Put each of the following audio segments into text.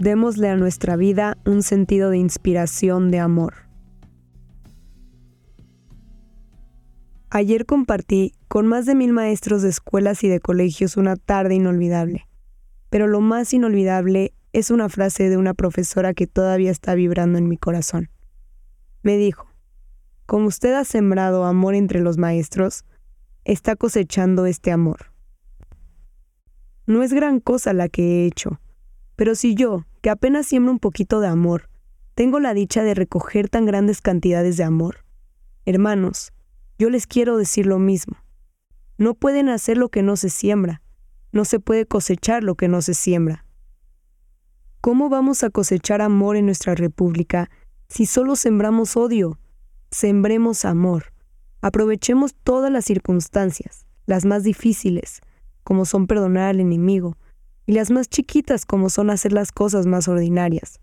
Démosle a nuestra vida un sentido de inspiración de amor. Ayer compartí con más de mil maestros de escuelas y de colegios una tarde inolvidable, pero lo más inolvidable es una frase de una profesora que todavía está vibrando en mi corazón. Me dijo, como usted ha sembrado amor entre los maestros, está cosechando este amor. No es gran cosa la que he hecho, pero si yo, que apenas siembro un poquito de amor, tengo la dicha de recoger tan grandes cantidades de amor, hermanos, yo les quiero decir lo mismo. No pueden hacer lo que no se siembra, no se puede cosechar lo que no se siembra. ¿Cómo vamos a cosechar amor en nuestra república si solo sembramos odio? Sembremos amor. Aprovechemos todas las circunstancias, las más difíciles, como son perdonar al enemigo, y las más chiquitas como son hacer las cosas más ordinarias.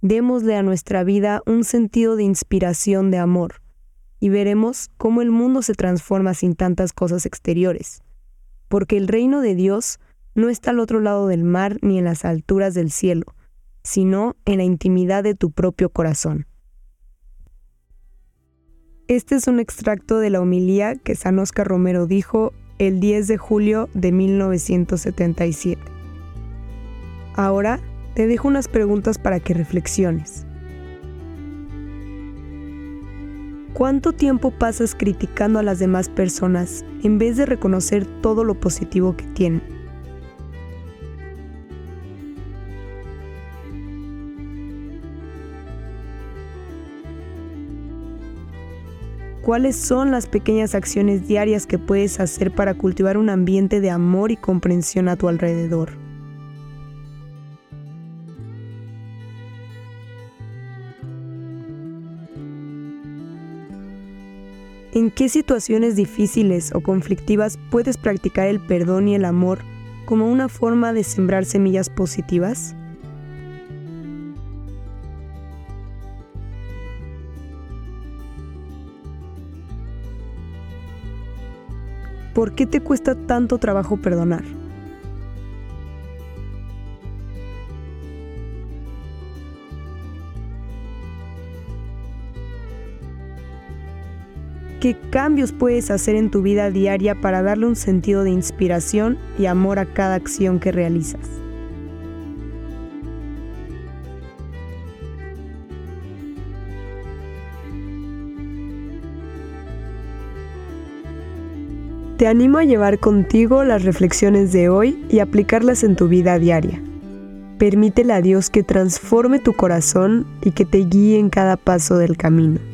Démosle a nuestra vida un sentido de inspiración de amor, y veremos cómo el mundo se transforma sin tantas cosas exteriores, porque el reino de Dios no está al otro lado del mar ni en las alturas del cielo, sino en la intimidad de tu propio corazón. Este es un extracto de la homilía que San Oscar Romero dijo el 10 de julio de 1977. Ahora te dejo unas preguntas para que reflexiones. ¿Cuánto tiempo pasas criticando a las demás personas en vez de reconocer todo lo positivo que tienen? ¿Cuáles son las pequeñas acciones diarias que puedes hacer para cultivar un ambiente de amor y comprensión a tu alrededor? ¿En qué situaciones difíciles o conflictivas puedes practicar el perdón y el amor como una forma de sembrar semillas positivas? ¿Por qué te cuesta tanto trabajo perdonar? ¿Qué cambios puedes hacer en tu vida diaria para darle un sentido de inspiración y amor a cada acción que realizas? Te animo a llevar contigo las reflexiones de hoy y aplicarlas en tu vida diaria. Permítele a Dios que transforme tu corazón y que te guíe en cada paso del camino.